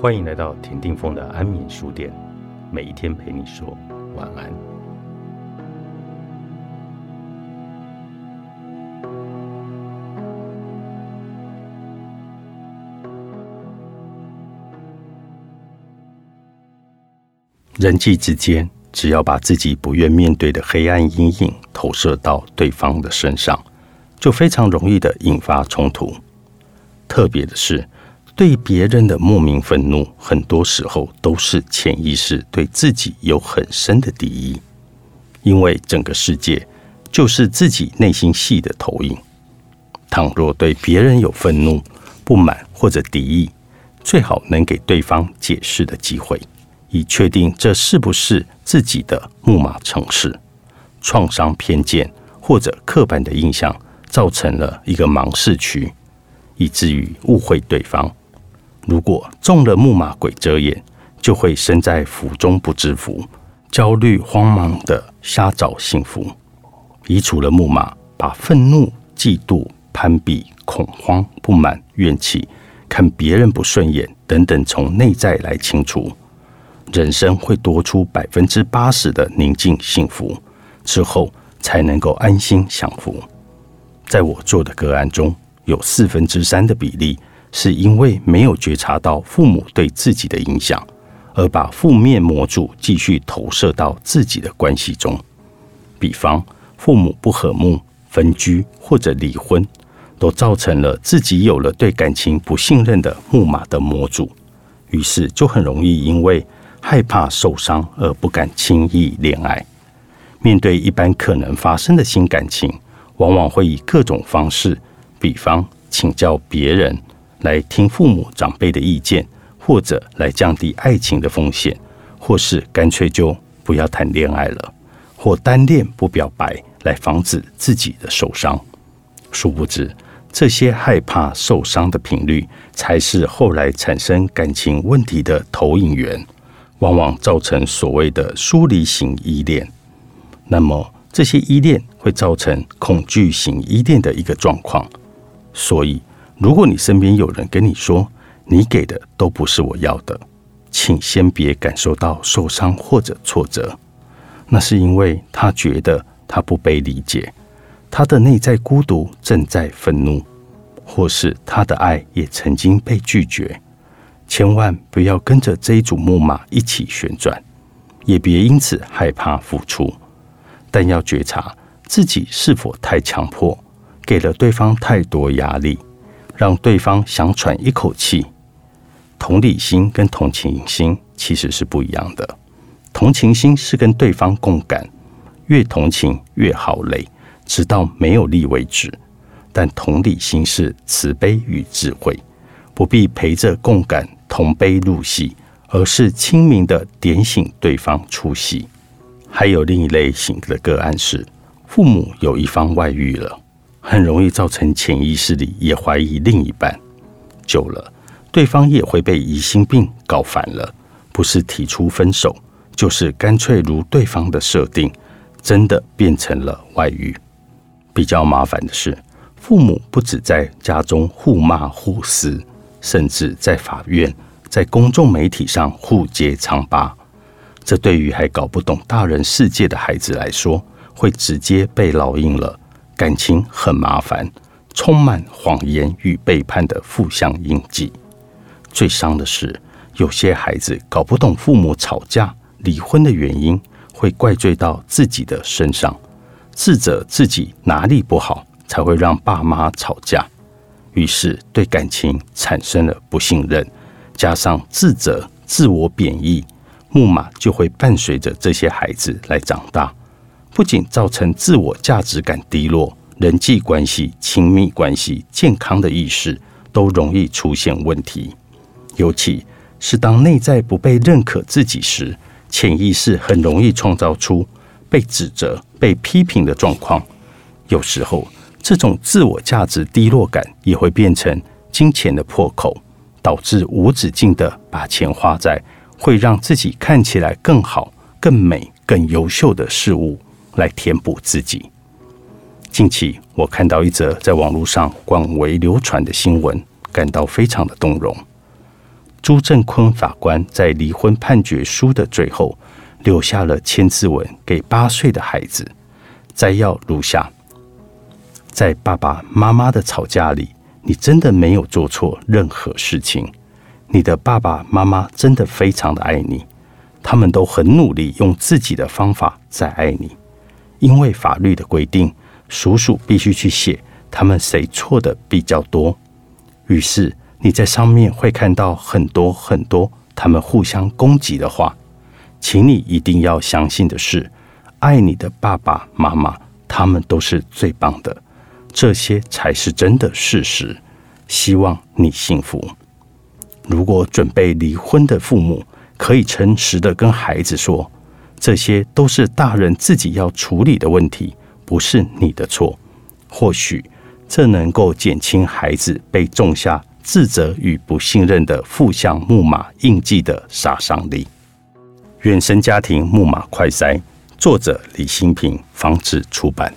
欢迎来到田定峰的安眠书店，每一天陪你说晚安。人际之间，只要把自己不愿面对的黑暗阴影投射到对方的身上，就非常容易的引发冲突。特别的是。对别人的莫名愤怒，很多时候都是潜意识对自己有很深的敌意，因为整个世界就是自己内心戏的投影。倘若对别人有愤怒、不满或者敌意，最好能给对方解释的机会，以确定这是不是自己的木马城市。创伤、偏见或者刻板的印象，造成了一个盲视区，以至于误会对方。如果中了木马鬼遮眼，就会身在福中不知福，焦虑慌忙的瞎找幸福。移除了木马，把愤怒、嫉妒、攀比、恐慌、不满、怨气、看别人不顺眼等等从内在来清除，人生会多出百分之八十的宁静幸福，之后才能够安心享福。在我做的个案中，有四分之三的比例。是因为没有觉察到父母对自己的影响，而把负面模组继续投射到自己的关系中。比方，父母不和睦、分居或者离婚，都造成了自己有了对感情不信任的木马的模组，于是就很容易因为害怕受伤而不敢轻易恋爱。面对一般可能发生的新感情，往往会以各种方式，比方请教别人。来听父母长辈的意见，或者来降低爱情的风险，或是干脆就不要谈恋爱了，或单恋不表白，来防止自己的受伤。殊不知，这些害怕受伤的频率，才是后来产生感情问题的投影源，往往造成所谓的疏离型依恋。那么，这些依恋会造成恐惧型依恋的一个状况，所以。如果你身边有人跟你说你给的都不是我要的，请先别感受到受伤或者挫折，那是因为他觉得他不被理解，他的内在孤独正在愤怒，或是他的爱也曾经被拒绝。千万不要跟着这一组木马一起旋转，也别因此害怕付出，但要觉察自己是否太强迫，给了对方太多压力。让对方想喘一口气。同理心跟同情心其实是不一样的。同情心是跟对方共感，越同情越好累，直到没有力为止。但同理心是慈悲与智慧，不必陪着共感同悲入戏，而是清明的点醒对方出戏。还有另一类型的个案是，父母有一方外遇了。很容易造成潜意识里也怀疑另一半，久了，对方也会被疑心病搞烦了。不是提出分手，就是干脆如对方的设定，真的变成了外遇。比较麻烦的是，父母不止在家中互骂互撕，甚至在法院、在公众媒体上互揭疮疤。这对于还搞不懂大人世界的孩子来说，会直接被烙印了。感情很麻烦，充满谎言与背叛的负向印记。最伤的是，有些孩子搞不懂父母吵架、离婚的原因，会怪罪到自己的身上，自责自己哪里不好，才会让爸妈吵架。于是对感情产生了不信任，加上自责、自我贬义，木马就会伴随着这些孩子来长大。不仅造成自我价值感低落，人际关系、亲密关系、健康的意识都容易出现问题。尤其是当内在不被认可自己时，潜意识很容易创造出被指责、被批评的状况。有时候，这种自我价值低落感也会变成金钱的破口，导致无止境的把钱花在会让自己看起来更好、更美、更优秀的事物。来填补自己。近期我看到一则在网络上广为流传的新闻，感到非常的动容。朱正坤法官在离婚判决书的最后留下了千字文给八岁的孩子，摘要如下：在爸爸妈妈的吵架里，你真的没有做错任何事情。你的爸爸妈妈真的非常的爱你，他们都很努力用自己的方法在爱你。因为法律的规定，叔叔必须去写他们谁错的比较多。于是你在上面会看到很多很多他们互相攻击的话。请你一定要相信的是，爱你的爸爸妈妈，他们都是最棒的，这些才是真的事实。希望你幸福。如果准备离婚的父母可以诚实的跟孩子说，这些都是大人自己要处理的问题，不是你的错。或许这能够减轻孩子被种下自责与不信任的负向木马印记的杀伤力。原生家庭木马快塞，作者李新平，防止出版。